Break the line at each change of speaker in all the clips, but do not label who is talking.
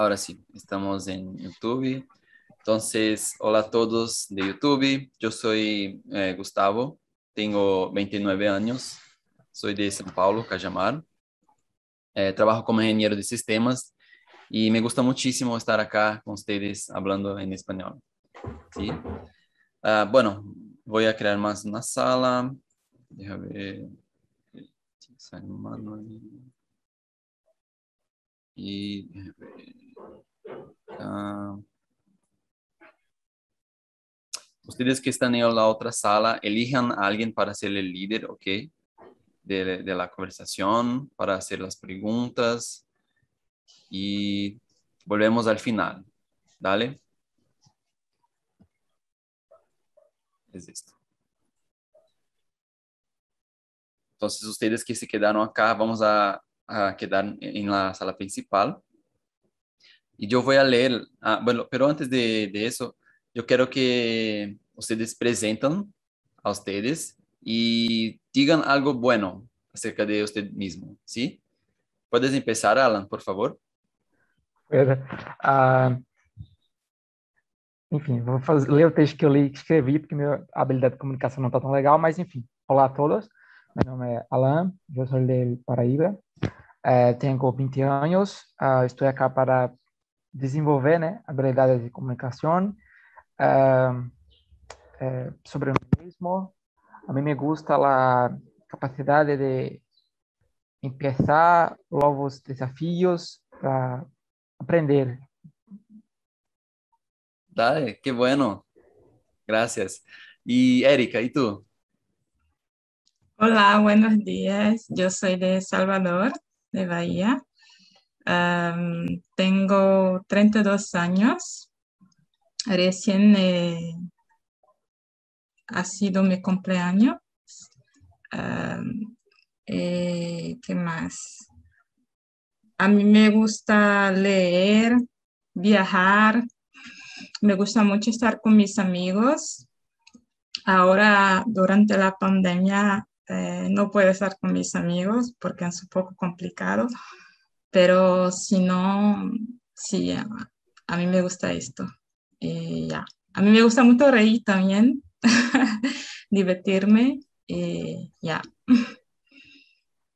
Ahora sí, estamos en YouTube. Entonces, hola a todos de YouTube. Yo soy eh, Gustavo, tengo 29 años, soy de São Paulo, Cajamar. Eh, trabajo como ingeniero de sistemas y me gusta muchísimo estar acá con ustedes hablando en español. ¿sí? Ah, bueno, voy a crear más una sala. Déjame ver. Y Ustedes que están en la otra sala, elijan a alguien para ser el líder, ¿ok? De, la conversación, para hacer las preguntas. Y volvemos al final. Dale. Entonces, ustedes que se quedaron acá, vamos a, a quedar en la sala principal. Y yo voy a leer, ah, bueno, pero antes de, de, eso, yo quiero que ustedes presenten a ustedes y digan algo bueno acerca de usted mismo, ¿sí? ¿Puedes empezar, Alan, por favor?
Uh, enfim, vou fazer, ler o texto que eu li, que escrevi, porque minha habilidade de comunicação não está tão legal, mas enfim. Olá a todos, meu nome é Alan, eu sou de Paraíba, é, tenho 20 anos, uh, estou aqui para desenvolver né, habilidades de comunicação uh, é, sobre mim mesmo. A mim me gusta a capacidade de começar novos desafios para aprender.
Dale, qué bueno. Gracias. Y Erika, ¿y tú?
Hola, buenos días. Yo soy de Salvador, de Bahía. tengo 32 años. Recién eh, ha sido mi cumpleaños. Eh, ¿Qué más? A mí me gusta leer, viajar. Me gusta mucho estar con mis amigos. Ahora, durante la pandemia, eh, no puedo estar con mis amigos porque es un poco complicado pero si no, sí, a, mí me gusta esto. Y ya. A mí me gusta mucho reír también, divertirme y ya.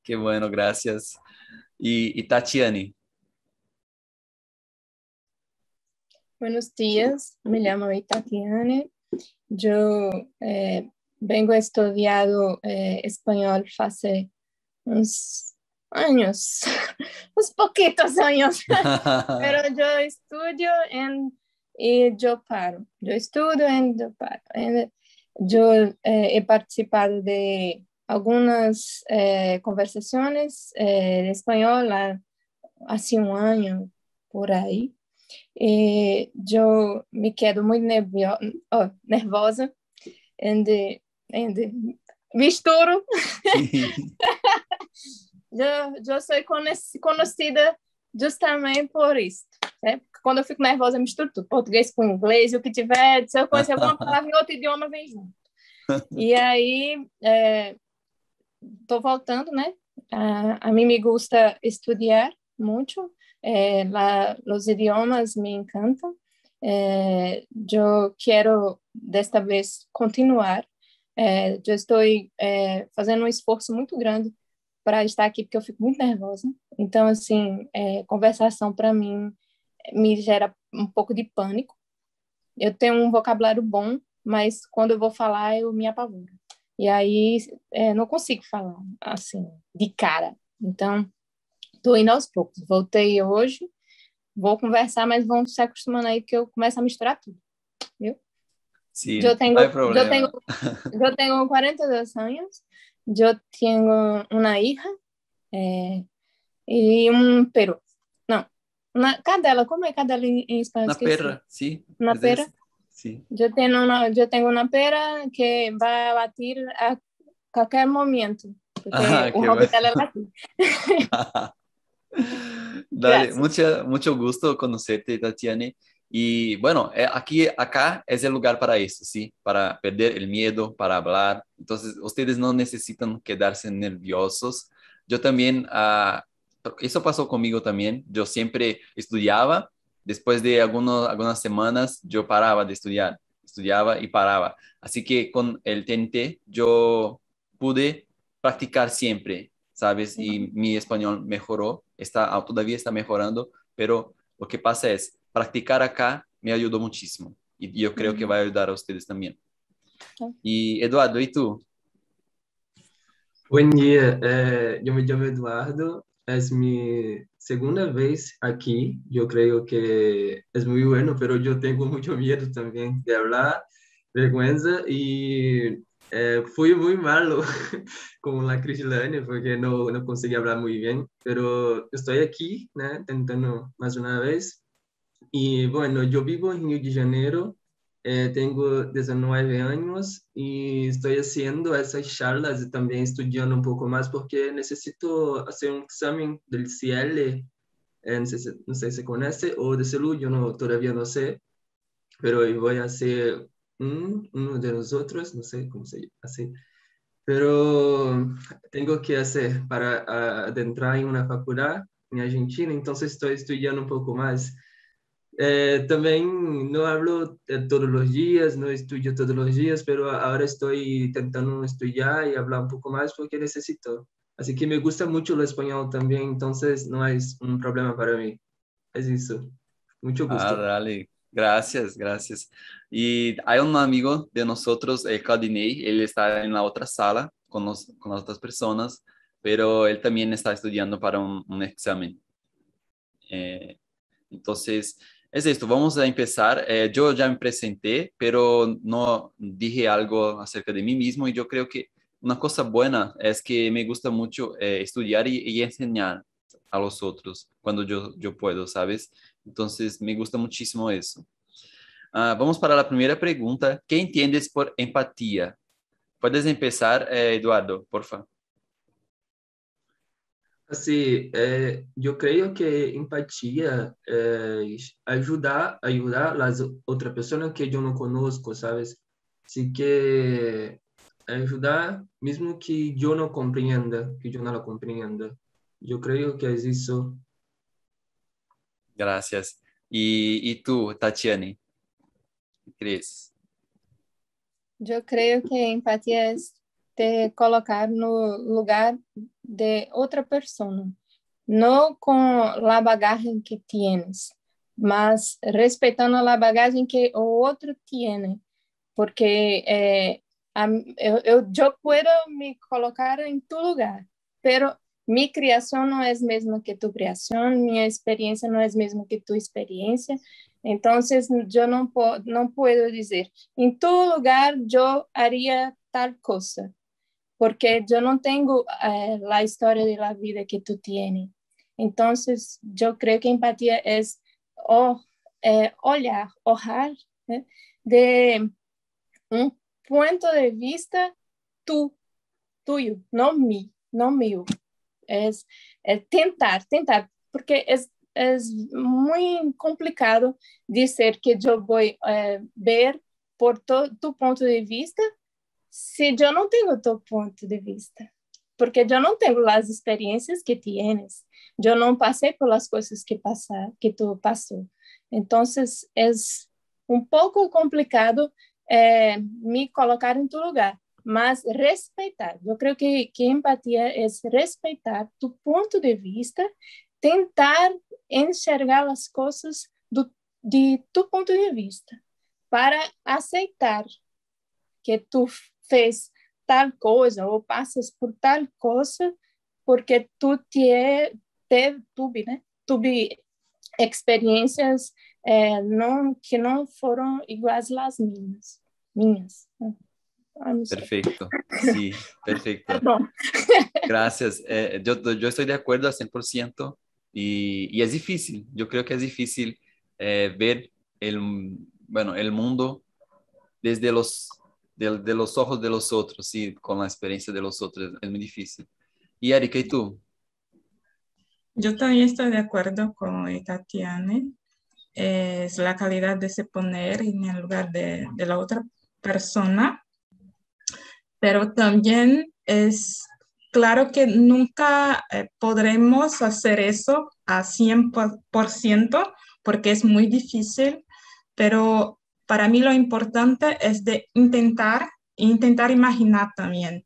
Qué bueno, gracias. Y, y Tatiane.
Buenos días, me llamo Tatiane. Yo eh, vengo a estudiar eh, español hace unos años, unos poquitos años, pero yo estudio en, y yo paro, yo estudio en, yo paro. yo eh, he participado de algunas eh, conversaciones eh, de español hace un año por ahí. Y yo me quedo muy nervio, oh, nervosa y misturo. eu, eu sou conhecida justamente por isso. Né? Quando eu fico nervosa, eu misturo tudo, português com inglês, o que tiver, se eu conhecer alguma palavra em outro idioma, vem junto. E aí, estou é, voltando, né? A, a mim me gusta estudar muito, lá, os idiomas me encantam. É, eu quero, desta vez, continuar. É, eu estou é, fazendo um esforço muito grande para estar aqui, porque eu fico muito nervosa. Então, assim, é, conversação para mim me gera um pouco de pânico. Eu tenho um vocabulário bom, mas quando eu vou falar, eu me apavoro. E aí, é, não consigo falar, assim, de cara. Então, estou indo aos poucos. Voltei hoje, vou conversar, mas vão se acostumando aí que eu começo a misturar tudo, viu?
Sim,
eu tenho,
não
eu tenho, eu tenho 42 anos Yo tengo una hija eh, y un perro. No, una cadela. ¿Cómo es cadela en, en español?
Una perra, sí.
Una perra.
Sí.
Yo tengo una, yo tengo una perra que va a batir a cualquier momento.
Ah,
un
qué bueno. Dale, mucha, mucho gusto conocerte, Tatiane. Y bueno, eh, aquí, acá es el lugar para eso, ¿sí? Para perder el miedo, para hablar. Entonces, ustedes no necesitan quedarse nerviosos. Yo también, ah, eso pasó conmigo también. Yo siempre estudiaba después de algunos, algunas semanas yo paraba de estudiar, estudiaba y paraba. Así que con el TNT yo pude practicar siempre, ¿sabes? Y mi español mejoró, está, todavía está mejorando, pero lo que pasa es, practicar acá me ayudó muchísimo y yo creo que va a ayudar a ustedes también. Y Eduardo, ¿y tú?
Buen día, eh, yo me llamo Eduardo, es mi segunda vez aquí, yo creo que es muy bueno, pero yo tengo mucho miedo también de hablar, vergüenza y eh, fui muy malo con la Crislane porque no, no conseguí hablar muy bien, pero estoy aquí, ¿no? intentando más una vez. Y bueno, yo vivo en Río de Janeiro, eh, tengo 19 años y estoy haciendo esas charlas y también estudiando un poco más porque necesito hacer un examen del CL, eh, no, sé, no, sé, si se conoce, o de salud, yo no, todavía no sé, pero voy a hacer un, uno de los otros, no sé cómo se hace, pero tengo que hacer para adentrar en una facultad en Argentina, entonces estoy estudiando un poco más. Eh, también no hablo todos los días, no estudio todos los días, pero ahora estoy intentando estudiar y hablar un poco más porque necesito. Así que me gusta mucho el español también, entonces no es un problema para mí. Es eso. Mucho gusto.
Ah, dale. Gracias, gracias. Y hay un amigo de nosotros, el Claudinei, él está en la otra sala con, los, con las otras personas, pero él también está estudiando para un, un examen. Eh, entonces, es esto, vamos a empezar. Eh, yo ya me presenté, pero no dije algo acerca de mí mismo y yo creo que una cosa buena es que me gusta mucho eh, estudiar y, enseñar a los otros cuando yo, yo puedo, ¿sabes? Entonces, me gusta muchísimo eso. Uh, vamos para la primera pregunta. ¿Qué entiendes por empatía? Puedes empezar, eh, Eduardo, por favor.
Sí, eh, yo creo que empatía es ayudar, ayudar a las otras personas que yo no conozco, ¿sabes? Así que ayudar, mismo que yo no comprenda, que yo no lo comprenda. Yo creo que es eso.
Gracias. ¿Y, y tú, Tatiane? ¿Qué crees?
Eu creio que empatia é te colocar no lugar de outra pessoa, não com a bagagem que tienes, mas respeitando a bagagem que o outro tiene, porque eh, eu, eu, eu me colocar em tu lugar, pero mi criação não é a mesma que tu criação, minha experiência não é a mesma que tu experiência, então eu não, não puedo dizer, em tu lugar eu haria tal coisa, porque eu não tenho eh, a história de la vida que tu tienes. Então, eu creio que empatia é oh, eh, olhar, olhar né, de um ponto de vista tu, tuyo, não mi, não meu es, es tentar, tentar, porque es, es muy complicado decir que voy a eh, ver por to, tu punto de vista si yo no tengo tu punto de vista, porque yo no tengo las experiencias que tienes, yo no pasé por las cosas que, pasa, que tú pasó. Entonces es un poco complicado eh, me colocar en tu lugar, mas respeitar. Eu creio que, que empatia é respeitar tu ponto de vista, tentar enxergar as coisas do, de tu ponto de vista, para aceitar que tu fez tal coisa ou passas por tal coisa porque tu te, te tuve, né? Tuve experiências é, não, que não foram iguais às minhas. minhas.
Perfecto, sí, perfecto. Gracias. Eh, yo, yo, estoy de acuerdo al 100% y, y, es difícil, yo creo que es difícil eh, ver el, bueno, el mundo desde los, de, los ojos de los otros, sí, con la experiencia de los otros, es muy difícil. Y Erika, ¿y tú?
Yo también estoy de acuerdo con Tatiana. Es la calidad de se poner en el lugar de, de la otra persona pero también es claro que nunca eh, podremos hacer eso a 100% porque es muy difícil, pero para mí lo importante es de intentar, intentar imaginar también.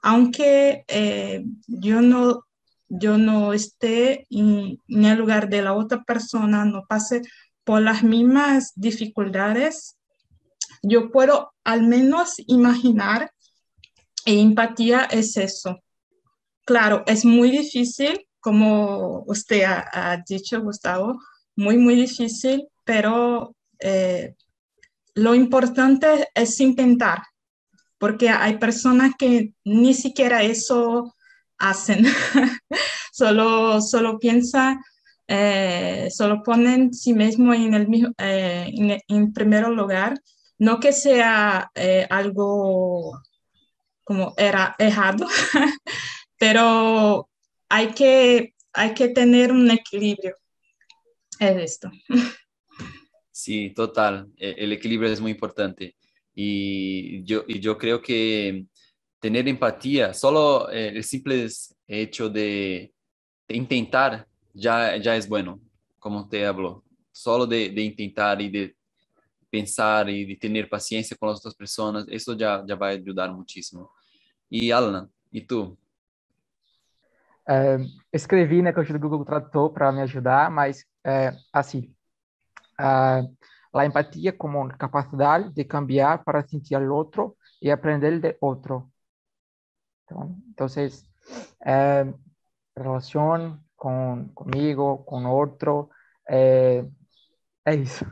Aunque eh, yo, no, yo no esté en, en el lugar de la otra persona, no pase por las mismas dificultades, yo puedo al menos imaginar e empatía es eso. Claro, es muy difícil, como usted ha, dicho, Gustavo, muy, muy difícil, pero eh, lo importante es intentar, porque hay personas que ni siquiera eso hacen, solo, solo piensan, eh, solo ponen sí mismo en el eh, en, primer lugar, no que sea algo como era errado, pero hay que, hay que tener un equilibrio. Es esto.
Sí, total. E, el equilibrio es muy importante. Y yo, y yo creo que tener empatía, solo eh, el simple hecho de, intentar ya, ya es bueno, como te habló. Solo de, intentar y de pensar y de tener paciencia con las otras personas, eso ya, ya va a ayudar muchísimo. Y Alan, ¿y tú?
É, escrevi na coxa do Google Tradutor para me ajudar, mas assim, a empatia como capacidade de cambiar para sentir o outro e aprender de então é, relação com comigo, com outro, é, é isso.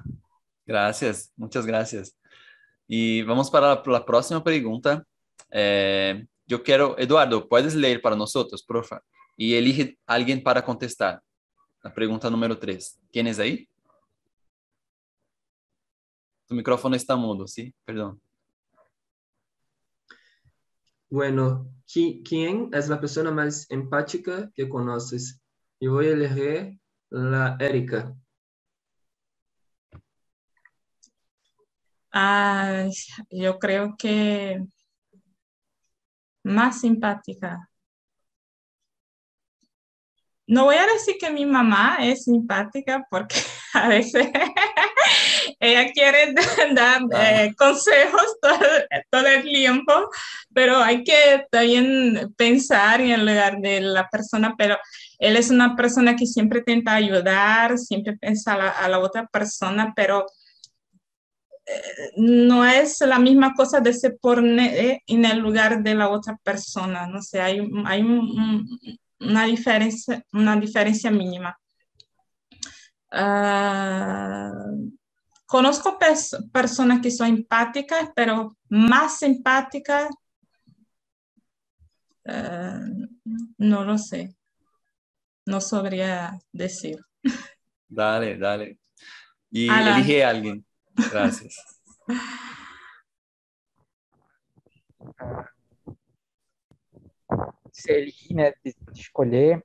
Gracias, muchas gracias. Y vamos para la próxima pregunta. Eh, yo quiero, Eduardo, ¿puedes leer para nosotros, profa? Y elige a alguien para contestar. La pregunta número tres. ¿Tienes ahí? Tu micrófono está mudo, ¿sí? Perdón.
Bueno, ¿quién es la persona más empática que conoces? Y voy a elegir la Erika.
Ah, yo creo que más simpática. No voy a decir que mi mamá es simpática porque a veces ella quiere dar eh, consejos todo, el tiempo, pero hay que también pensar en el lugar de la persona, pero él es una persona que siempre intenta ayudar, siempre piensa a la otra persona, pero no es la misma cosa de se poner en el lugar de la otra persona, no sé, hay, hay una, diferencia, una diferencia mínima. Ah, conozco personas que son empáticas, pero más empáticas, ah, no lo sé, no sabría decir.
Dale, dale. Y elige a alguien. Gracias.
Se elegir, né, de, escolher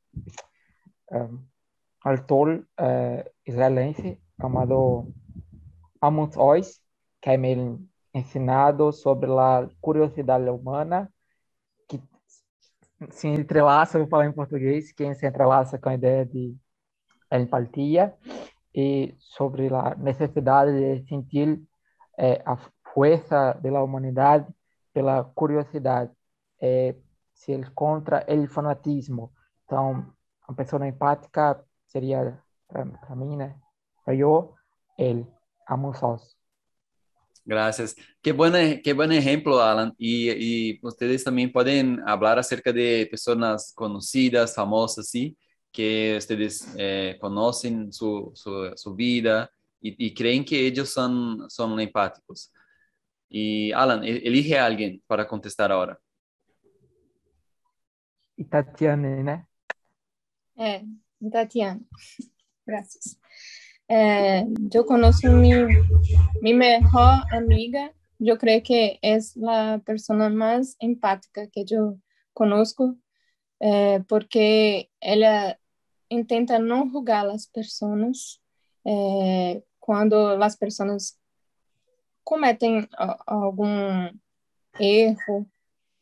um, autor uh, israelense chamado Amos Oz, que é me ensinado sobre a curiosidade humana, que se entrelaça, vou falar em português, que se entrelaça com a ideia de empatia, y sobre la necesidad de sentir eh, a fuerza de la humanidad, de la curiosidad, eh, se ele contra el fanatismo. Então, uma pessoa empática seria, para mim, né? Para eu, ele,
Gracias. Qué buen, qué buen ejemplo, Alan. Y, y ustedes también pueden hablar acerca de personas conocidas, famosas, ¿sí? que ustedes eh, conocen su, su, su vida y, y, creen que ellos son, son empáticos. Y Alan, e, elige a alguien para contestar ahora.
Y Tatiana, ¿no?
Eh, Tatiana. Gracias. Eh, yo conozco mi, mi mejor amiga, yo creo que es la persona más empática que yo conozco, eh, porque ella intenta não julgar as pessoas é, quando as pessoas cometem algum erro,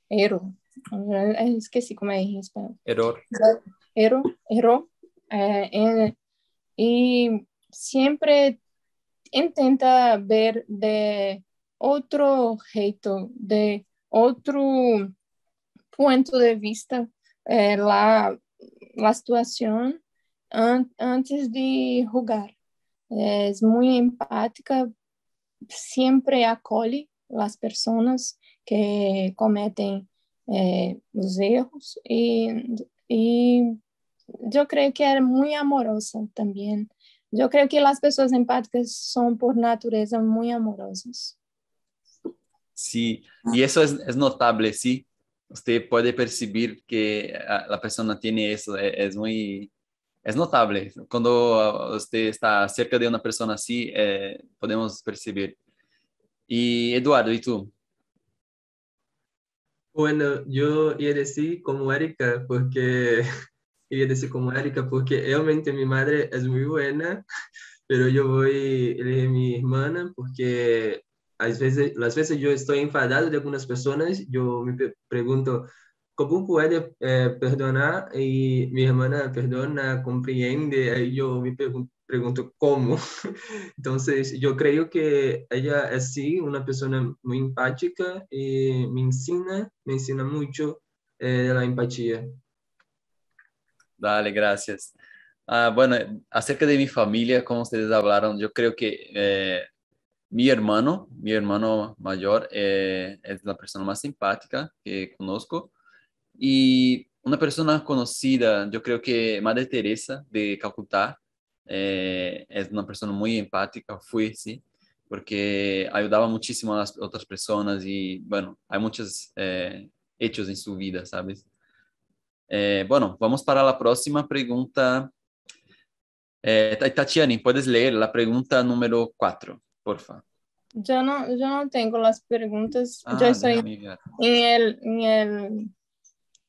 erro, esqueci como é em espanhol.
Error.
Erro, erro, é, é, e siempre intenta ver de otro jeito, de otro punto de vista eh, la, la situación an, antes de jugar. Es muy empática, siempre acolhe las personas que cometen eh, los erros y, y yo creo que era muy amorosa también. Yo creo que las personas empáticas son por naturaleza muy amorosas.
Sí, y eso es, es notable, sí. Usted puede percibir que la persona tiene eso, es, es muy, es notable. Cuando usted está cerca de una persona así, eh, podemos percibir. Y Eduardo, ¿y tú?
Bueno, yo iba a decir como Erika, porque iba a decir como Erika, porque realmente mi madre es muy buena, pero yo voy a elegir mi hermana porque a veces, las veces yo estoy enfadado de algunas personas, yo me pregunto, ¿cómo puede eh, perdonar? Y mi hermana perdona, comprende, ahí yo me pregunto, pregunto cómo. Entonces, yo creo que ella es sí una persona muy empática y me enseña, me enseña mucho eh, de.
Dale, gracias. Ah, bueno, acerca de mi familia, como ustedes hablaron, yo creo que eh, mi hermano, mi hermano mayor, eh, es la persona más simpática que conozco. Y una persona conocida, yo creo que Madre Teresa de Calcuta, eh, es una persona muy empática, fue, sí, porque ayudaba muchísimo a las otras personas y, bueno, hay muchos eh, hechos en su vida, ¿sabes? Eh, bueno, vamos para la próxima pregunta. Tatiane, ¿puedes leer la pregunta número cuatro, por favor?
Yo no, yo no tengo las preguntas. Ah, yo estoy en el, en el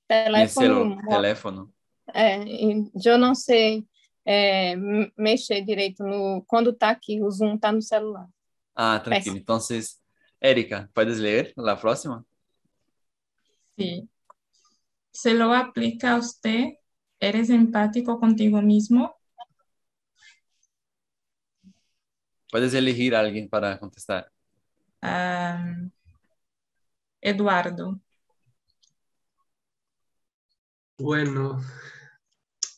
teléfono.
El teléfono.
yo no sé é, mexer direito no quando está aqui, o Zoom está no celular.
Ah, tranquilo. Então, Erika, puedes ler a próxima?
Sí. Se lo aplica a usted, ¿eres empático contigo mismo?
Puedes elegir a alguien para contestar.
Um, Eduardo.
Bueno,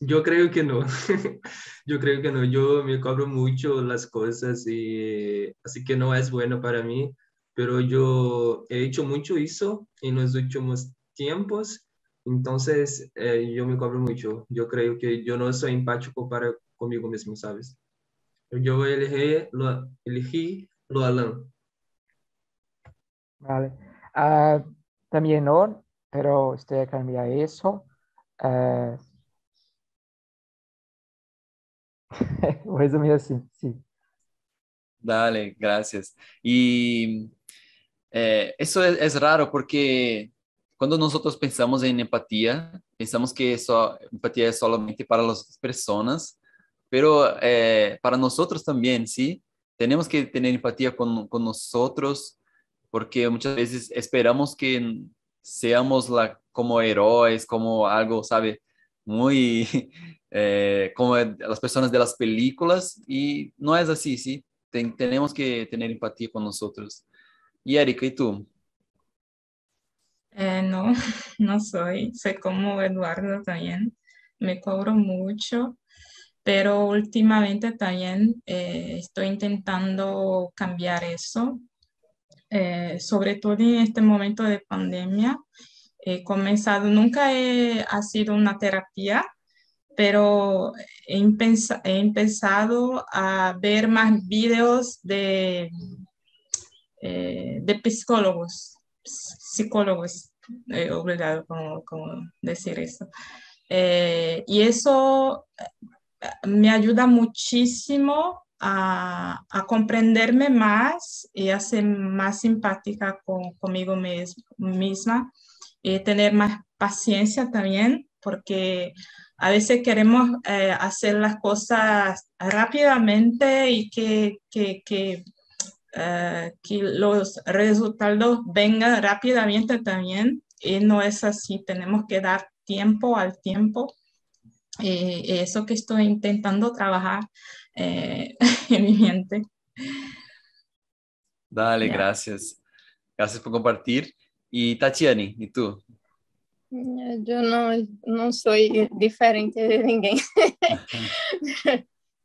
yo creo que no. Yo creo que no. Yo me cobro mucho las cosas y así que no es bueno para mí. Pero yo he hecho mucho eso en los últimos tiempos. Entonces eh, yo me cobro mucho. Yo creo que yo no soy empático para conmigo mismo, ¿sabes? Yo elegir lo, elegir lo Alan.
Vale. Uh, también no, pero usted cambia eso. Uh, resumir así, sí.
Dale, gracias. Y eh, eso es, raro porque cuando nosotros pensamos en empatía, pensamos que eso, empatía es solamente para las personas, pero eh, para nosotros también, ¿sí? Tenemos que tener empatía con, con nosotros porque muchas veces esperamos que seamos la, como héroes, como algo, ¿sabe? Muy eh, como las personas de las películas y no es así, ¿sí? tenemos que tener empatía con nosotros. Y Erika, ¿y tú?
Eh, no, no soy. Soy como Eduardo también. Me cobro mucho, pero últimamente también eh, estoy intentando cambiar eso, sobre todo en este momento de pandemia. He comenzado, nunca he, ha sido una terapia, pero he, empezado a ver más videos de, eh, de psicólogos, psicólogos, eh, obligado como, decir eso. Eh, y eso me ayuda muchísimo a, comprenderme más y a ser más simpática con, conmigo misma y tener más paciencia también, porque a veces queremos eh, hacer las cosas rápidamente y que, que, eh, que, los resultados vengan rápidamente también. Y no es así, tenemos que dar tiempo al tiempo. Y eso que estoy intentando trabajar eh, en mi mente.
Dale,
Ya.
gracias. Gracias por compartir. Y Tatiane, ¿y tú?
Eu não, não sou diferente de ninguém.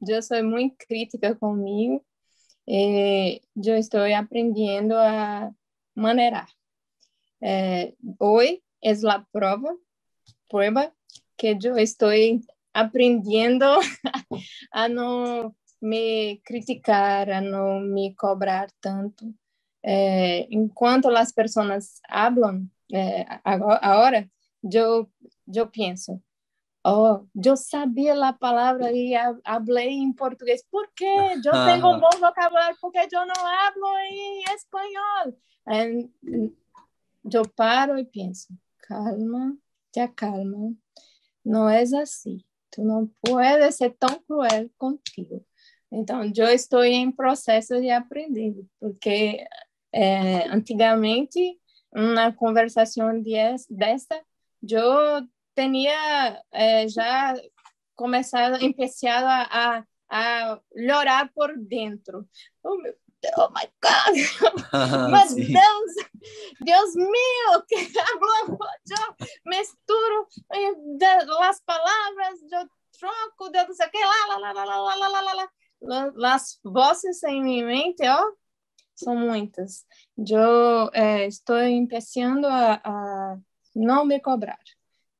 eu sou muito crítica comigo. E eu estou aprendendo a maneirar. Eh, hoje é a prova, prueba que eu estou aprendendo a não me criticar, a não me cobrar tanto. Eh, enquanto as pessoas hablam, eh, agora eu, eu penso, oh, eu sabia a palavra e hablei em português. Por quê? Eu tenho um bom vocabulário, porque eu não hablo em espanhol. Eu paro e penso, calma, te acalma. Não é assim. Tu não pode ser tão cruel contigo. Então, eu estou em processo de aprender, porque eh, antigamente, na conversação de, desta, eu tinha eh, já começado, empezado a, a, a llorar por dentro. Oh, meu Deus, oh my God! Meu
Sí.
Deus, Deus mío, que hablo, eu misturo eh, de, las palavras, eu troco, de não sei o que, lá, lá, lá, lá, lá, lá, lá, lá, lá. La- Las vozes em minha mente, ó, são muitas. Eu eh, estou começando a, a não me cobrar.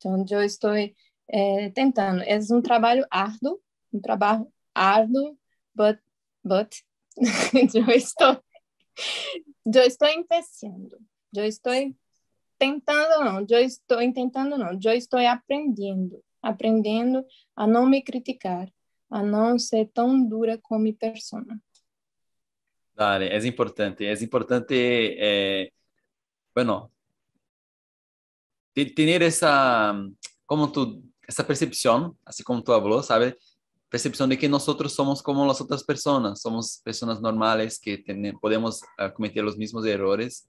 Então, eu estou eh, tentando. É um trabalho árduo, um trabalho árduo, but, but eu estou eu estou começando. Eu estou tentando não, eu estou tentando não, eu estou aprendendo, aprendendo a não me criticar, a não ser tão dura com minha persona.
Dale, es importante, es importante, eh, bueno, tener esa, como tú, esa percepción, así como tú habló, ¿sabes? Percepción de que nosotros somos como las otras personas, somos personas normales que tene- podemos ah, cometer los mismos errores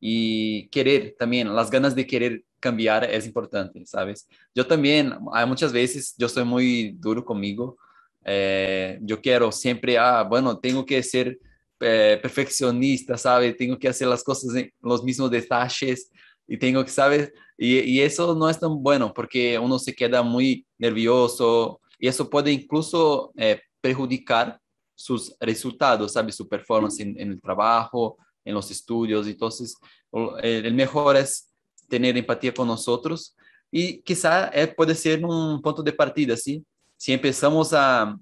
y querer también, las ganas de querer cambiar es importante, ¿sabes? Yo también, hay muchas veces, yo soy muy duro conmigo, eh, yo quiero siempre, ah, bueno, tengo que ser eh, perfeccionista, ¿sabe? Tengo que hacer las cosas en los mismos detalles y tengo que, ¿sabes? Y, y eso no es tan bueno porque uno se queda muy nervioso y eso puede incluso eh, perjudicar sus resultados, ¿sabe? Su performance en, en el trabajo, en los estudios. Entonces, el, el mejor es tener empatía con nosotros y quizá eh, puede ser un punto de partida, ¿sí? Si empezamos a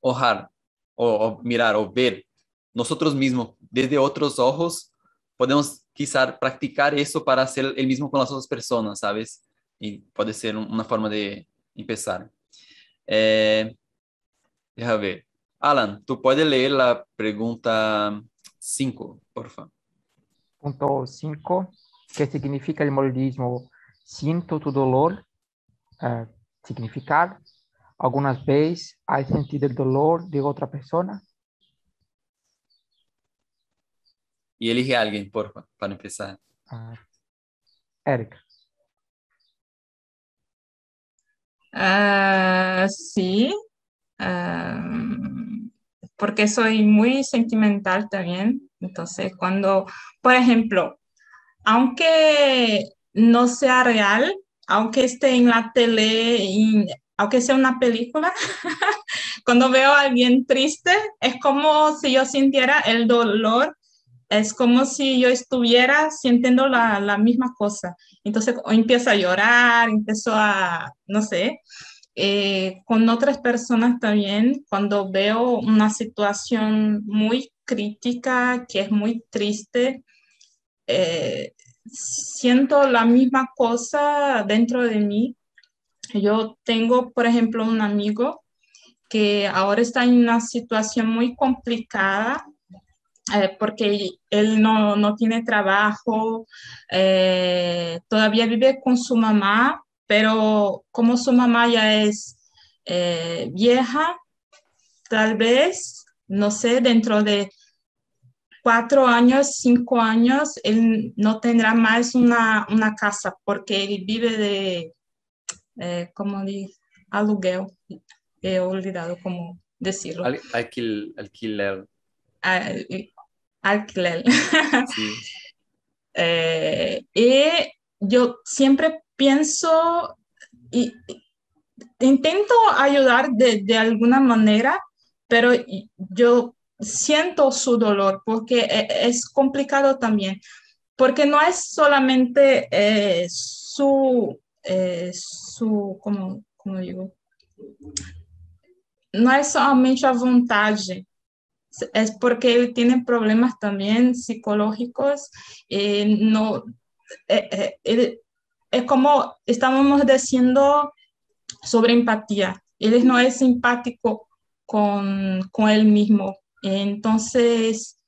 ojar o, o mirar o ver nosotros mismos desde otros ojos, podemos quizá practicar eso para hacer el mismo con las otras personas, ¿sabes? Y puede ser un- una forma de empezar. Eh, deja ver. Alan, tú puedes leer la pregunta 5, por favor.
Punto 5, ¿qué significa el modismo? Siento tu dolor. eh, significar. Algunas veces has sentido el dolor de otra persona.
Y elige a alguien, por favor, para empezar.
Ah, Erika.
Ah, sí, ah, porque soy muy sentimental también. Entonces, cuando, por ejemplo, aunque no sea real, aunque esté en la tele, y aunque sea una película, cuando veo a alguien triste, es como si yo sintiera el dolor, es como si yo estuviera sintiendo la, la misma cosa. Entonces empiezo a llorar, empiezo a, no sé, eh, con otras personas también, cuando veo una situación muy crítica, que es muy triste, eh, siento la misma cosa dentro de mí. Yo tengo, por ejemplo, un amigo que ahora está en una situación muy complicada eh, porque él no, no tiene trabajo, eh, todavía vive con su mamá, pero como su mamá ya es eh, vieja, tal vez, no sé, dentro de cuatro años, cinco años, él no tendrá más una, una casa porque él vive de, eh, como aluguel. He olvidado cómo decirlo.
Al, alquil, alquiler.
Al, alquiler.
Sí.
Eh, y yo siempre pienso y, y intento ayudar de, de, alguna manera, pero yo siento su dolor porque e, es complicado también, porque no es solamente eh, su, eh, su como, como digo, no es solamente a vontade, es porque tiene problemas también psicológicos, eh, no, eh, eh, es como estábamos diciendo sobre empatía, él no es simpático con, con él mismo, entonces,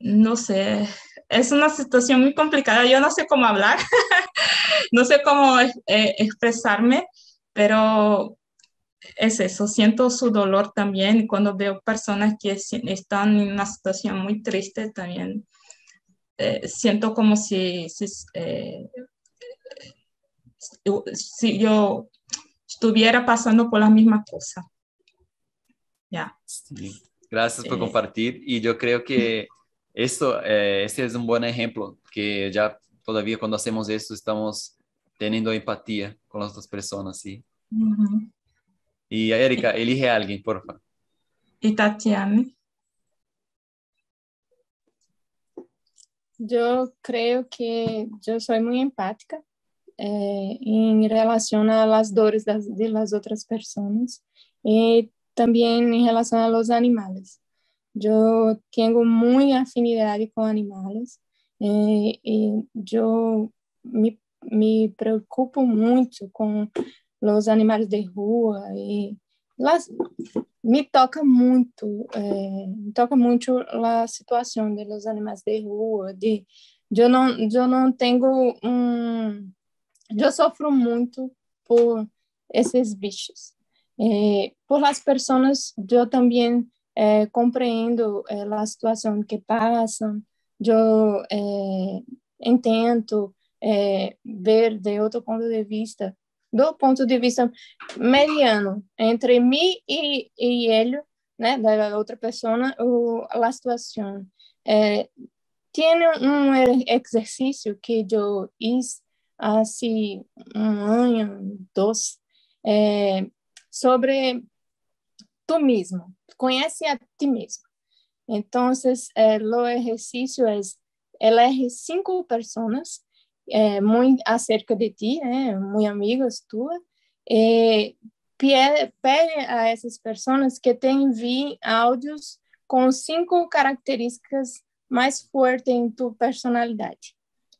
no sé, es una situación muy complicada, yo no sé cómo hablar, no sé cómo expresarme, pero es eso, siento su dolor también cuando veo personas que están en una situación muy triste también. Eh, siento como si, si, eh, si, yo estuviera pasando por la misma cosa. Ya.
Sí. Gracias por compartir y yo creo que esto, eh, este es un buen ejemplo, que ya todavía cuando hacemos esto estamos teniendo empatía con las otras personas, ¿sí? Uh -huh. Y Erika, elige a alguien, por favor.
Y Tatiana.
Yo creo que yo soy muy empática eh, en relación a las dores de, de las otras personas y también en relación a los animales. Yo tengo muy afinidad con animales eh, y yo me, me preocupo mucho con los animais de rua e las, me toca muito é, me toca muito a situação de los animais de rua de eu não eu não tenho um eu sofro muito por esses bichos. É, por as pessoas eu também é, compreendo é, a situação que passam eu é, entendo ver de outro ponto de vista do ponto de vista mediano entre mim e, e ele, né, da outra pessoa, o, a situação. É, tem um exercício que eu fiz há um ano, dois, é, sobre tu mesmo, conhece a ti mesmo. Então, é, o exercício é elegir cinco pessoas é, muito acerca de ti, né, muito amigas tuas, e pede a essas pessoas que te enviem áudios com cinco características mais fortes em tua personalidade.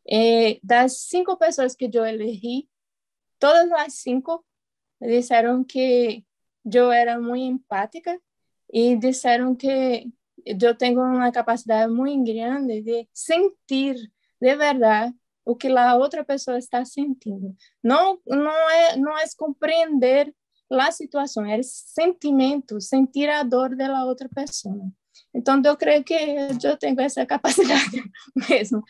E das cinco pessoas que eu elegi, todas as cinco disseram que eu era muito empática e disseram que eu tenho uma capacidade muito grande de sentir de verdade o que a outra pessoa está sentindo. Não, não é, não é compreender a situação, é sentimento, sentir a dor da outra pessoa. Então, eu creio que eu tenho essa capacidade mesmo,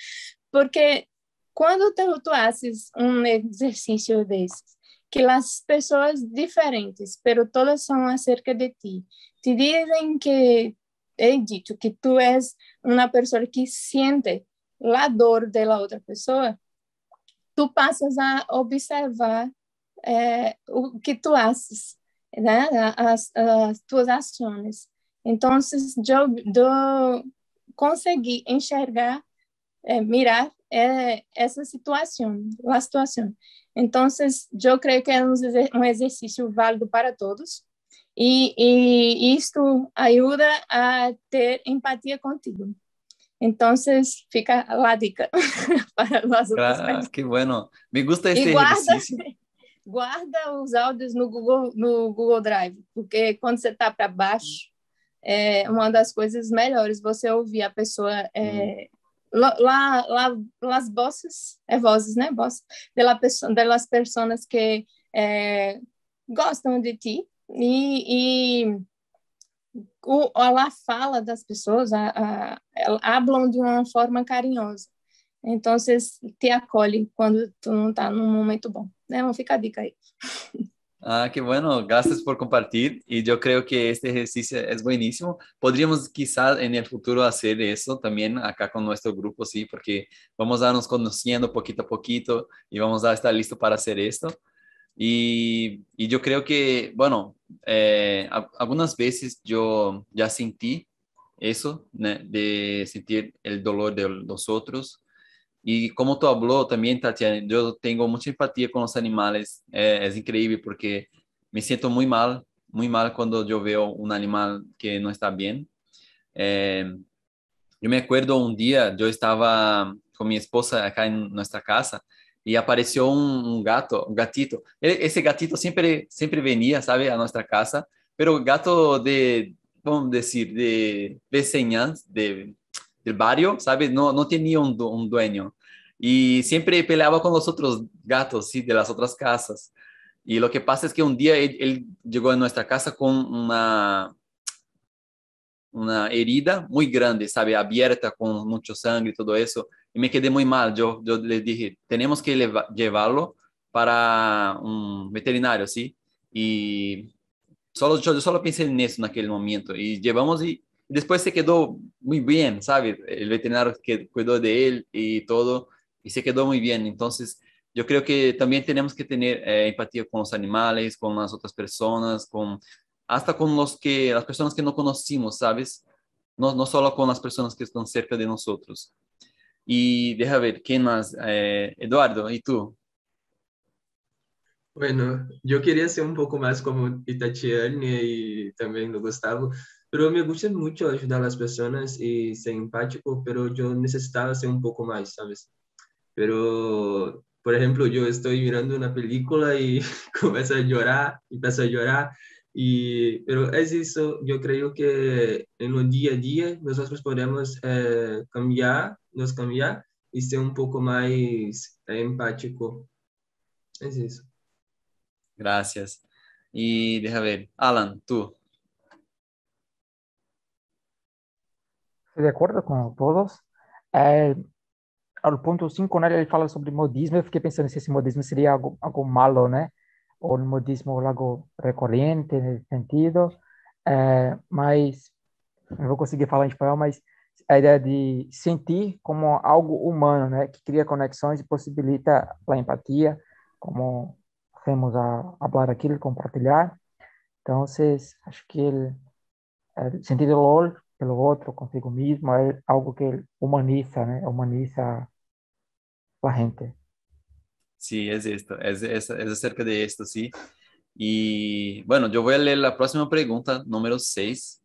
porque quando tu, tu haces um exercício desses, que as pessoas diferentes, pero todas são acerca de ti, te dizem que he dicho que tu és uma pessoa que sente la dor da outra pessoa, tu passas a observar é, o que tu haces, né? as, as tuas ações. Então, eu, eu consegui enxergar, é, mirar é, essa situação, a situação. Então, eu creio que é um exercício válido para todos. E, e isto ajuda a ter empatia contigo. Entonces, fica la dica para nós
ah, Que bueno. Me gusta este
e guarda,
exercício.
Guarda os áudios no Google, no Google Drive, porque quando você está para baixo, é uma das coisas melhores você ouvir a pessoa. É, hum. Lá, lá, las voces, é vozes, né? Vozes, delas pessoas que é, gostam de ti e, e o, a fala das pessoas, a, a, hablam de uma forma carinhosa. Então, te acolhe quando tu não está num momento bom. Né? Vamos ficar a dica aí.
Ah, qué bueno, gracias por compartir y yo creo que este ejercicio es buenísimo. Podríamos quizás en el futuro hacer eso también acá con nuestro grupo, sí, porque vamos a darnos conociendo poquito a poquito y vamos a estar listos para hacer esto. Y, y yo creo que, bueno, eh, algunas veces yo ya sentí eso, de sentir el dolor de los otros y como tú habló también, Tatiana, yo tengo mucha empatía con los animales. Eh, es increíble porque me siento muy mal, muy mal cuando yo veo un animal que no está bien. Eh, yo me acuerdo un día, yo estaba con mi esposa acá en nuestra casa y apareció un, gato, un gatito. E, ese gatito siempre, siempre venía, ¿sabe? A nuestra casa, pero gato de, vamos decir, de vecinanza, de, del barrio, ¿sabe? No, no tenía un, un dueño y siempre peleaba con los otros gatos, ¿sí? De las otras casas. Y lo que pasa es que un día él, llegó a nuestra casa con una, una herida muy grande, ¿sabe? Abierta, con mucho sangre y todo eso. Y me quedé muy mal. Yo, yo le dije, tenemos que llevarlo para un veterinario, ¿sí? Y solo, yo, yo solo pensé en eso en aquel momento. Y llevamos y después se quedó muy bien, ¿sabe? El veterinario que cuidó de él y todo y se quedó muy bien. Entonces, yo creo que también tenemos que tener eh, empatía con los animales, con las otras personas, con hasta con los que las personas que no conocimos, ¿sabes? No solo con las personas que están cerca de nosotros. Y deja ver, ¿quién más? Eh, Eduardo, ¿y tú?
Bueno, yo quería ser un poco más como Itatiane y también Gustavo, pero me gusta mucho ayudar a las personas y ser empático, pero yo necesitaba ser un poco más, ¿sabes? Pero, por ejemplo, yo estoy mirando una película y comienzo a llorar, empiezo a llorar, y, pero es eso, yo creo que en el día a día nosotros podemos eh, cambiar, nos cambiar y ser un poco más empático. Es eso.
Gracias. Y deja ver, Alan, tú.
Estoy de acuerdo con todos. Eh, ao ponto 5, né, ele fala sobre modismo, eu fiquei pensando se esse modismo seria algo, algo malo, né? Ou um modismo algo recorrente nesse sentido. É, mas, não vou conseguir falar em espanhol, mas a ideia de sentir como algo humano, né? Que cria conexões e possibilita a empatia, como temos a falar aqui, compartilhar. Então, acho que ele, é, sentir dolor pelo outro, consigo mesmo, é algo que humaniza, né? Humaniza a gente.
Sí, es esto, es, es, es acerca de esto, sí. Y bueno, yo voy a leer la próxima pregunta, número 6.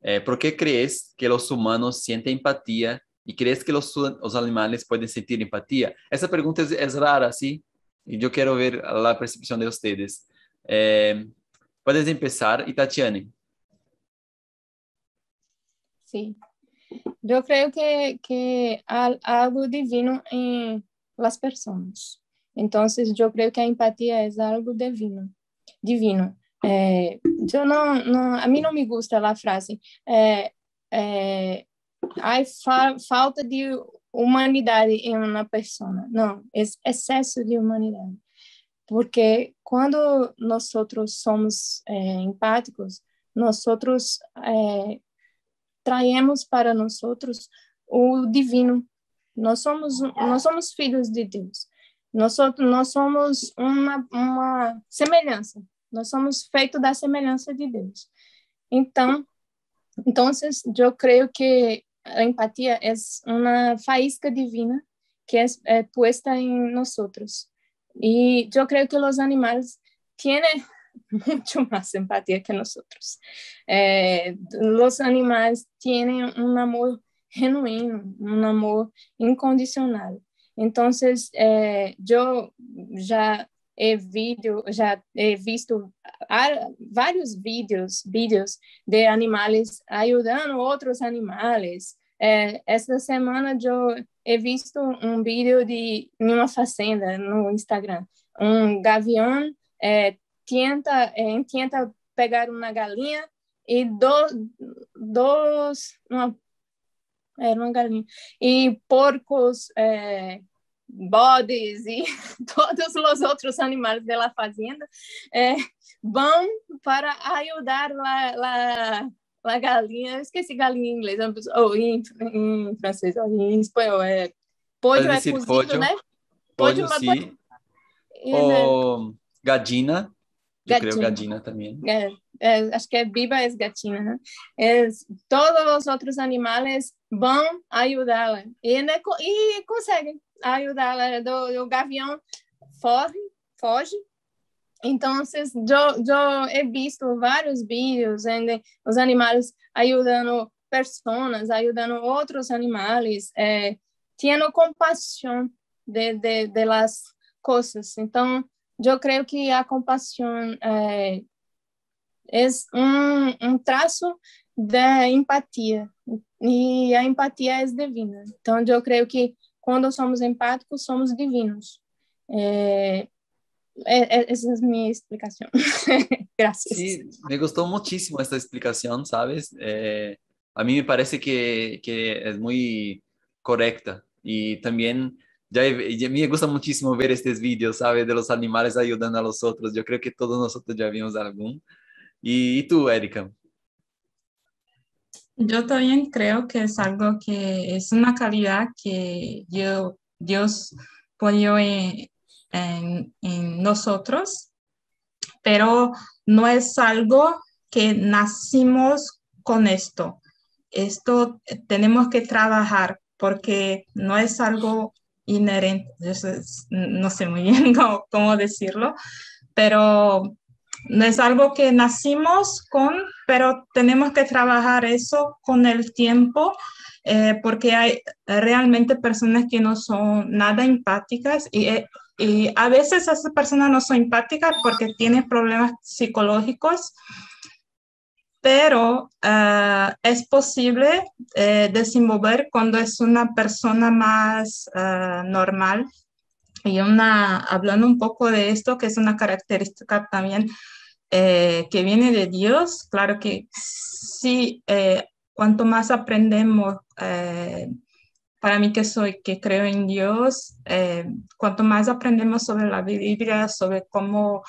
Eh, ¿Por qué crees que los humanos sienten empatía y crees que los, los animales pueden sentir empatía? Esa pregunta es, rara, ¿sí? Y yo quiero ver la percepción de ustedes. Eh, puedes empezar, Itatiane.
Sí. Yo creo que, que hay algo divino en las personas. Entonces, yo creo que a empatía es algo divino. divino. Eh, yo no, no, a mí no me gusta la frase, eh, eh, hay fa falta de humanidad en una persona. No, es exceso de humanidad. Porque cuando nosotros somos empáticos, nosotros traemos para nosotros o divino nós somos, nós somos filhos de Deus. Nós, nós somos uma, uma semelhança. Nós somos feitos da semelhança de Deus. Então, então, eu creio que a empatia é uma faísca divina que é, é puesta em nós outros. E eu creio que os animais têm muito mais empatia que nós outros. Eh, os animais têm um amor genuíno, um amor incondicional. Então, eh, eu já he, vídeo, já he visto vários vídeos, vídeos de animais ajudando outros animais. Eh, esta semana eu he visto um vídeo de uma fazenda no Instagram. Um gavião eh, tenta, eh, tenta pegar uma galinha e do, dos, uma era uma galinha. E porcos, é, bodes e todos os outros animais da fazenda é, vão para ajudar a, a, a galinha, esqueci galinha em inglês, ou em, em francês, ou em espanhol, é pollo é cozido, pollo, né?
Pollo, pollo sim. Ou gadina, eu creio gadina também.
É, é, acho que é viva é gatina, né? É, todos os outros animais vão ajudá-la e, né, e conseguem ajudá-la. Do, o gavião foge, foge. Então, eu, he visto vários vídeos onde os animais ajudando pessoas, ajudando outros animais, é, tendo compaixão de, de, de las coisas. Então, eu creio que a compaixão é, é um, um traço da empatia e a empatia é divina. Então, eu creio que quando somos empáticos, somos divinos. É, é, essa é a minha explicação. Graças.
Me gostou muitíssimo essa explicação, sabes? Eh, a mim me parece que, que é muito correcta e também já, já me gusta muitíssimo ver estes vídeos, sabe, de los animales ayudando a los otros. Eu creio que todos nós já vimos algum. E, e tu, Erika?
Yo también creo que es algo que es una calidad que yo, Dios ponió en, en, nosotros, pero no es algo que nacimos con esto. Esto tenemos que trabajar porque no es algo inherente, no sé muy bien cómo decirlo, pero no es algo que nacimos con, pero tenemos que trabajar eso con el tiempo, eh, porque hay realmente personas que no son nada empáticas y, eh, y, a veces esas personas no son empáticas porque tienen problemas psicológicos, pero uh, es posible eh, desenvolver cuando es una persona más uh, normal. Y una, hablando un poco de esto, que es una característica también eh, que viene de Dios, claro que sí, eh, cuanto más aprendemos, eh, para mí que soy, que creo en Dios, cuanto más aprendemos sobre la Biblia, sobre cómo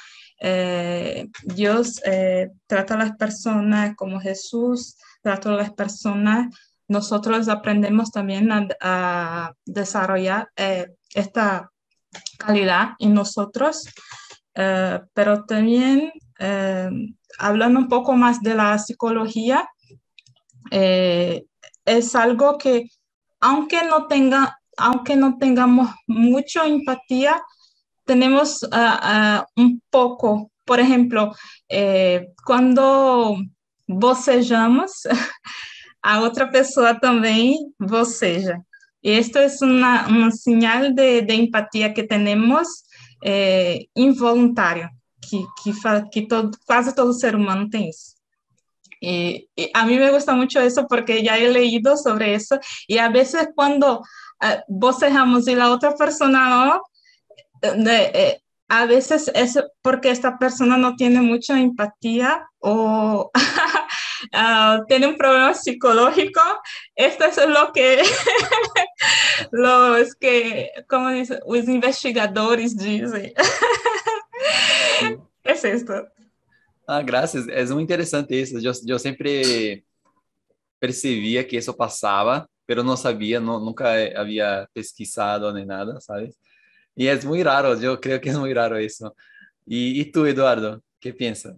Dios trata a las personas, como Jesús trata a las personas, nosotros aprendemos también a, a desarrollar esta calidad en nosotros, eh, pero también eh, hablando un poco más de la psicología, eh, es algo que aunque no, tenga, aunque no tengamos mucha empatía, tenemos ah, ah, un poco, por ejemplo, cuando bocejamos, a otra persona también boceja. Y esto es una, señal de, de, empatía que tenemos eh, que, que, que todo, quase todo ser humano tem isso. Y, a mí me gusta mucho eso porque ya he leído sobre eso y a veces cuando uh, bocejamos y la otra persona no, eh, a veces es porque esta persona no tiene mucha empatía o uh, tiene un problema psicológico. Esto es lo que los que, como los investigadores dicen. es esto.
Ah, graças. É muito interessante isso. Eu, eu sempre percebia que isso passava, mas não sabia, não, nunca havia pesquisado nem nada, sabe? E é muito raro, eu creio que é muito raro isso. E, e tu, Eduardo, que pensa?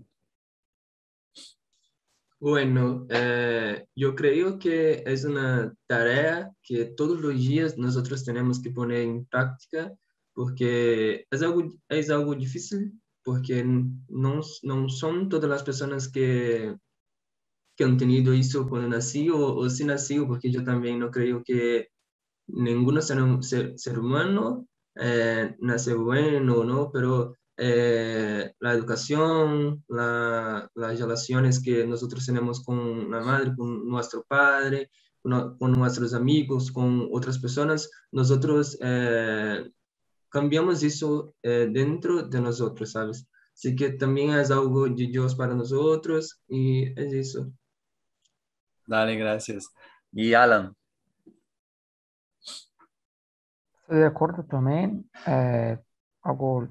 Bueno, eh, yo creo que es una tarea que todos los días nosotros tenemos que poner en práctica porque es algo, es algo difícil, porque no, no son todas las personas que, que han tenido eso cuando nací o, o si nací, porque yo también no creo que ninguno ser, ser, humano eh, nace bueno, ¿no? Pero eh, la educación, las relaciones que nosotros tenemos con la madre, con nuestro padre, con, nuestros amigos, con otras personas, nosotros eh, cambiamos eso eh, dentro de nosotros, ¿sabes? Así que también es algo de Dios para nosotros y es eso.
Dale, gracias. Y Alan.
Estoy de acuerdo también, eh, algo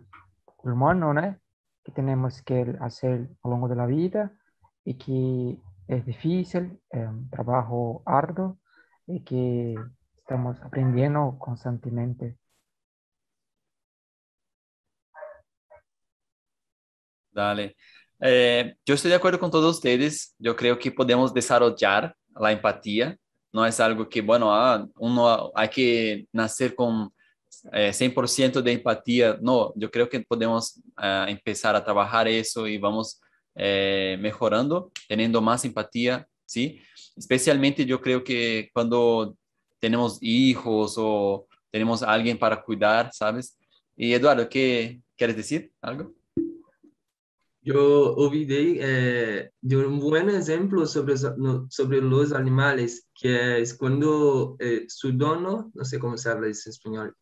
humano, ¿no? Que tenemos que hacer a lo largo de la vida y que es difícil, es un trabajo arduo y que estamos aprendiendo constantemente.
Dale. Eh, yo estoy de acuerdo con todos ustedes. Yo creo que podemos desarrollar la empatía. No es algo que, bueno, ah, uno hay que nacer con eh, 100% de empatía. No, yo creo que podemos uh, empezar a trabajar eso y vamos eh, mejorando, teniendo más empatía, ¿sí? Especialmente yo creo que cuando tenemos hijos o tenemos a alguien para cuidar, ¿sabes? Y Eduardo, ¿qué quieres decir? ¿Algo?
Yo olvidé eh, de un buen ejemplo sobre, sobre los animales, que es cuando eh, su dono, no sé cómo se habla en español,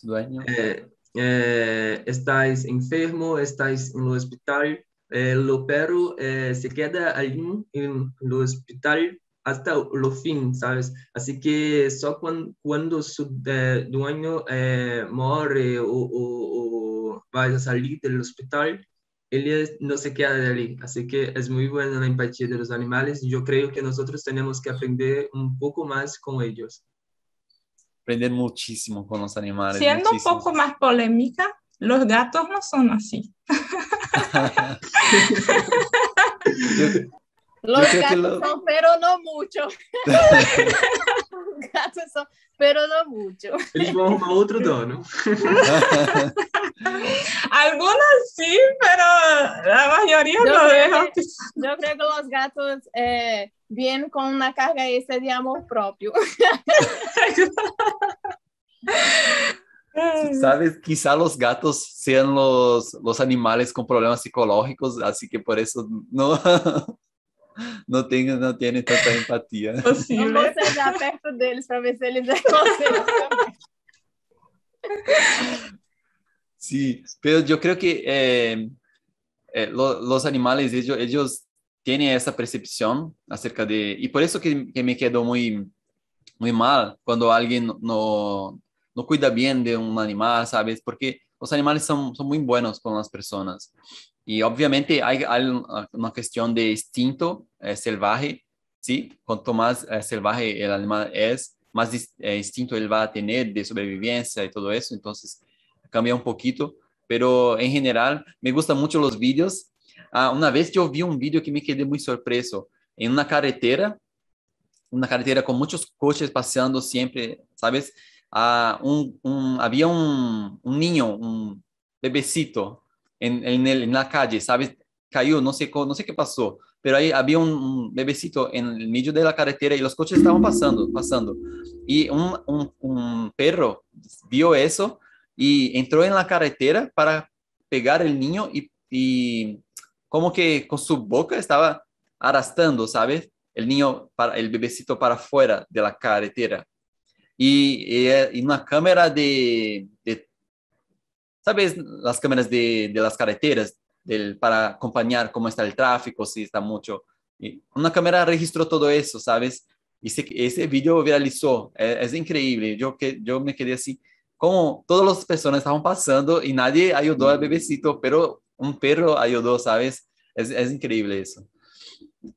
Dueño.
eh, eh, estáis enfermo, estáis en el hospital, el perro eh, se queda allí en el hospital hasta el fin, ¿sabes? Así que solo cuando, cuando su eh, dueño eh, muere o, o, o va a salir del hospital, él no se queda de allí. Así que es muy buena la empatía de los animales y yo creo que nosotros tenemos que aprender un poco más con ellos.
Aprender muchísimo con los animales.
Siendo
muchísimo.
un poco más polémica, los gatos no son así.
Los gatos
lo-
son, pero no mucho. gatos son, pero no mucho.
Eles vão arrumar outro dono.
Algunas sí, pero la mayoría
Yo
no dejan.
que- Yo creo que los gatos eh, vienen con una carga extra de amor propio.
Sabes, quizá los gatos sean los, los animales con problemas psicológicos, así que por eso no, no, tengan, no tienen tanta empatía.
Não
Posible.
vou chegar perto deles para ver se eles aconselham também.
Sí, pero yo creo que eh, eh, lo- los animales, ellos, ellos tienen esa percepción acerca de... Y por eso que, que me quedó muy, muy mal cuando alguien no, no cuida bien de un animal, ¿sabes? Porque los animales son, son muy buenos con las personas. Y obviamente hay, hay una cuestión de instinto eh, salvaje, ¿sí? Cuanto más eh, salvaje el animal es, más eh, instinto él va a tener de sobrevivencia y todo eso. Entonces, cambia un poquito, pero en general me gustan mucho los vídeos. Ah, una vez yo vi un vídeo que me quedé muy sorpreso en una carretera, una carretera con muchos coches paseando siempre, ¿sabes? Ah, un, un- había un, un niño, un bebecito en, en, el- en la calle, ¿sabes? Cayó, no sé, no sé qué pasó, pero ahí había un bebecito en el medio de la carretera y los coches estaban pasando, pasando. Y un, un, un perro vio eso y entró en la carretera para pegar el niño y, y como que con su boca estaba arrastrando, ¿sabes? El niño, para, el bebecito para fuera de la carretera. Y, y, y una cámara de, de, ¿sabes? Las cámaras de, las carreteras para acompañar cómo está el tráfico, si está mucho. Y una cámara registró todo eso, ¿sabes? Y ese, ese video viralizó. Es, es increíble. Yo, que, yo me quedé así como todas las personas estaban pasando y nadie ayudó al bebecito, pero un perro ayudó, ¿sabes? Es, es increíble eso.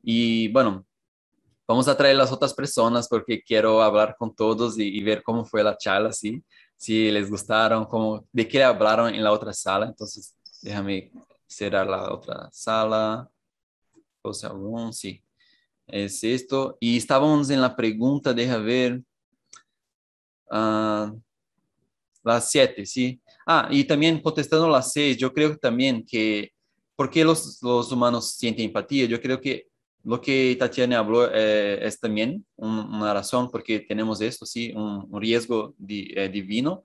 Y bueno, vamos a traer las otras personas porque quiero hablar con todos y, y ver cómo fue la charla, ¿sí? Si les gustaron, cómo, de qué hablaron en la otra sala. Entonces, déjame cerrar la otra sala. Close room, sí. Es esto. Y estábamos en la pregunta, deja ver. Uh, las siete, ¿sí? Ah, y también contestando las seis, yo creo también que, ¿por qué los, los humanos sienten empatía? Yo creo que lo que Tatiana habló eh, es también un, una razón porque tenemos esto, ¿sí? Un, un riesgo di, eh, divino.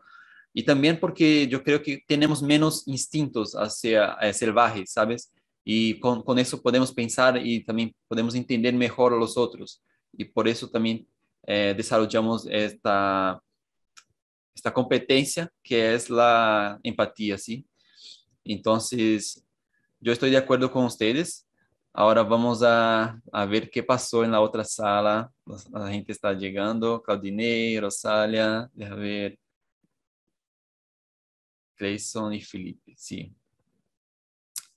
Y también porque yo creo que tenemos menos instintos hacia eh, salvajes, ¿sabes? Y con, con, eso podemos pensar y también podemos entender mejor a los otros. Y por eso también eh, desarrollamos esta esta competencia que es la empatía, ¿sí? Entonces, yo estoy de acuerdo con ustedes. Ahora vamos a, a ver qué pasó en la otra sala. La, la gente está llegando. Claudine, Rosalia, déjame ver. Clayson y Felipe, sí.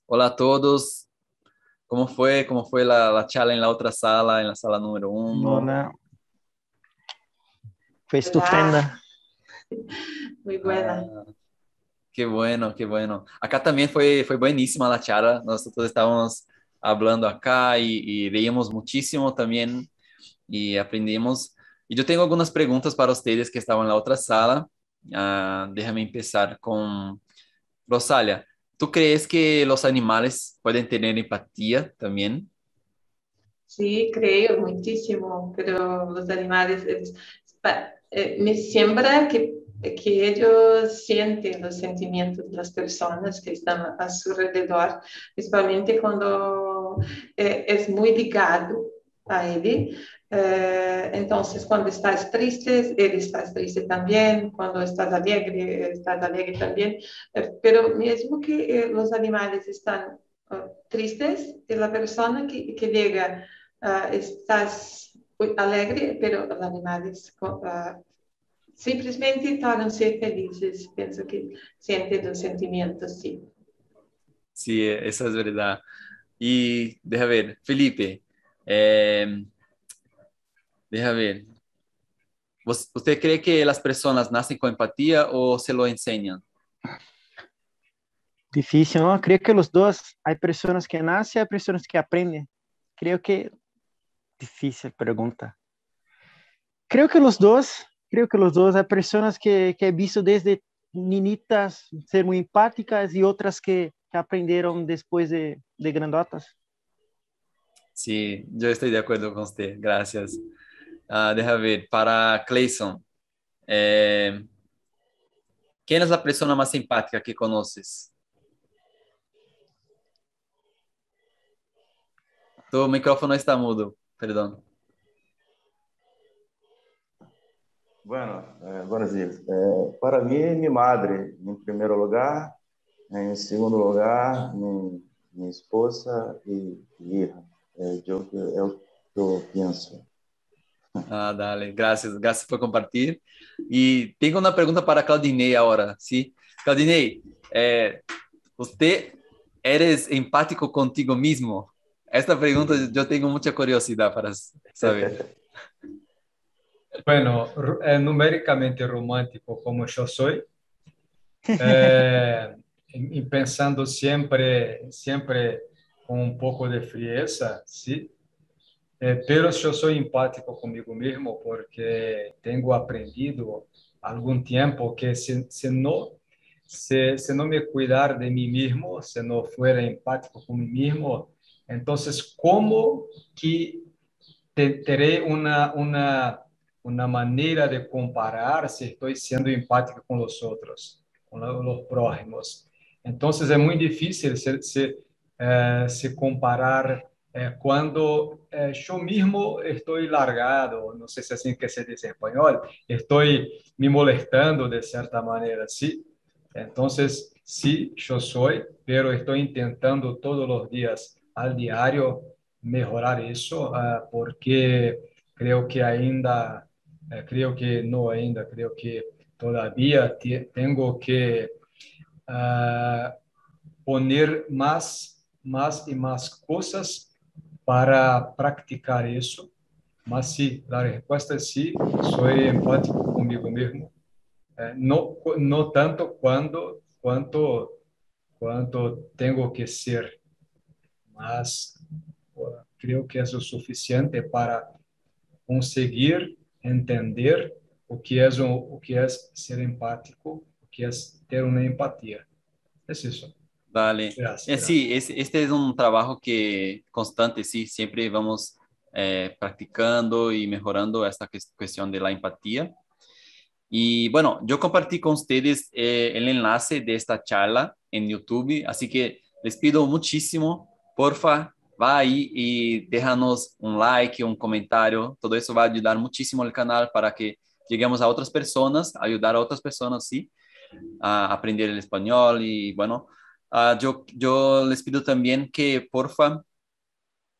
Hola a todos. ¿Cómo fue? ¿Cómo fue la, la charla en la otra sala, en la sala número uno?
Hola. Fue estupenda.
Muy buena.
Ah, qué bueno, qué bueno. Acá también fue, fue buenísima la charla. Nosotros estábamos hablando acá y, y muchísimo también y aprendimos. Y yo tengo algunas preguntas para ustedes que estaban en la otra sala. Ah, déjame empezar con Rosalia. ¿Tú crees que los animales pueden tener empatía también?
Sí, creo muchísimo, pero los animales, es- eh, me siembra que, que ellos sienten los sentimientos de las personas que están a su alrededor, principalmente cuando eh, es muy ligado a él. Eh, entonces, cuando estás triste, él está triste también, cuando estás alegre, estás alegre también. Eh, pero mesmo que los animales están ah, tristes, es la persona que, que ah, estás alegre, los animales co- ah, simplesmente tornam-se felizes. Penso que sienten los sentimientos, sí.
Sí, eso es verdad. Y deja ver, Felipe, eh, deja ver. ¿Vos- ¿Usted cree que las personas nacen con empatía o se lo enseñan?
Difícil, ¿no? Creo que los dos, hay personas que nacen, hay personas que aprenden. Creo que, difícil pregunta. Creo que los dos, creo que los dos, hay personas que, que he visto desde niñitas ser muy empáticas y otras que, que aprendieron después de, de grandotas.
Sí, yo estoy de acuerdo con usted. Gracias. Ah, deja ver, para Clayson, eh, ¿quién es la persona más simpática que conoces? Tu micrófono está mudo, perdón.
Bueno, eh, buenos días. Eh, para mí, mi madre, en primer lugar. En segundo lugar, mi, mi esposa y mi hija. Eh, yo, yo, yo pienso.
Ah, dale, gracias, gracias por compartir. Y tengo una pregunta para Claudinei ahora, ¿sí? Claudinei, eh, ¿usted eres empático contigo mismo? Esta pregunta yo tengo mucha curiosidad para saber.
Bueno, eh, numéricamente romântico como eu sou, eh, e pensando sempre, sempre com um pouco de frieza, sim. Eh, pero eu sou empático comigo mesmo porque tenho aprendido há algum tempo que se, se não se, se não me cuidar de mim mesmo, se não for empático com mim mesmo, então como que te- terei uma uma uma maneira de comparar se estou sendo empático com os outros, com os próximos. Então, é muito difícil se, se, eh, se comparar eh, quando eh, eu mesmo estou largado, não sei se é assim que se diz em espanhol, estou me molestando de certa maneira, sim. Então, sim, eu sou, pero estou tentando todos os dias, al diário, melhorar isso, ah, porque creio que ainda eh, creo que no ainda, creo que todavía te- tengo que ah, poner más, más y más cosas para practicar eso. Mas sí, la respuesta es sí, soy empático conmigo mismo. Eh, no, cu- no tanto cuando, cuanto, cuanto tengo que ser, mas uh, creo que es lo suficiente para conseguir entender o que é um, o que é ser empático, o que é ter uma empatia. É isso.
Vale.
Gracias.
Eh, sí, es- este es un trabajo que constante, sí, siempre vamos eh, practicando y mejorando esta cuestión de la empatía. Y bueno, yo compartí con ustedes eh, el enlace de esta charla en YouTube, así que les pido muchísimo, porfa, va ahí y déjanos un like, un comentario, todo eso va a ayudar muchísimo al canal para que lleguemos a otras personas, ayudar a otras personas, sí, a aprender el español y bueno, Ah, yo, yo les pido también que porfa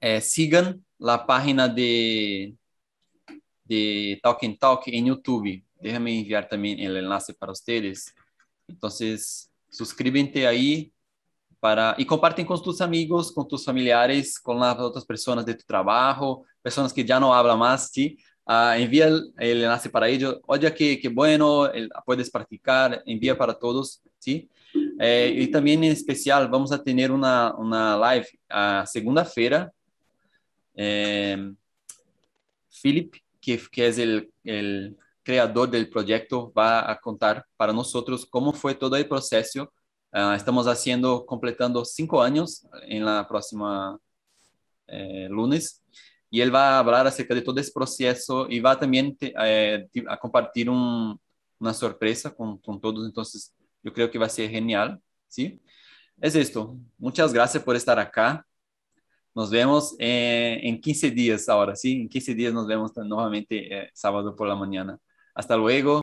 eh, sigan la página de, de Talk Talk en YouTube. Déjame enviar también el enlace para ustedes. Entonces, suscríbete ahí para y comparten con tus amigos, con tus familiares, con las otras personas de tu trabajo, personas que ya no hablan más, ¿sí? Uh, envía el, el, enlace para ellos. Oye, qué, qué bueno, puedes practicar, envía para todos, ¿sí? Eh, y también en especial vamos a tener una, una live a segunda-feira. Eh, Philip, que, que es el, el creador del proyecto, va a contar para nosotros cómo fue todo el proceso Uh, estamos haciendo, completando cinco años en la próxima eh, lunes y él va a hablar acerca de todo ese proceso y va también eh, a compartir un, una sorpresa con, todos. Entonces, yo creo que va a ser genial, ¿sí? Es esto. Muchas gracias por estar acá. Nos vemos eh, en 15 días ahora, ¿sí? En 15 días nos vemos nuevamente sábado por la mañana. Hasta luego.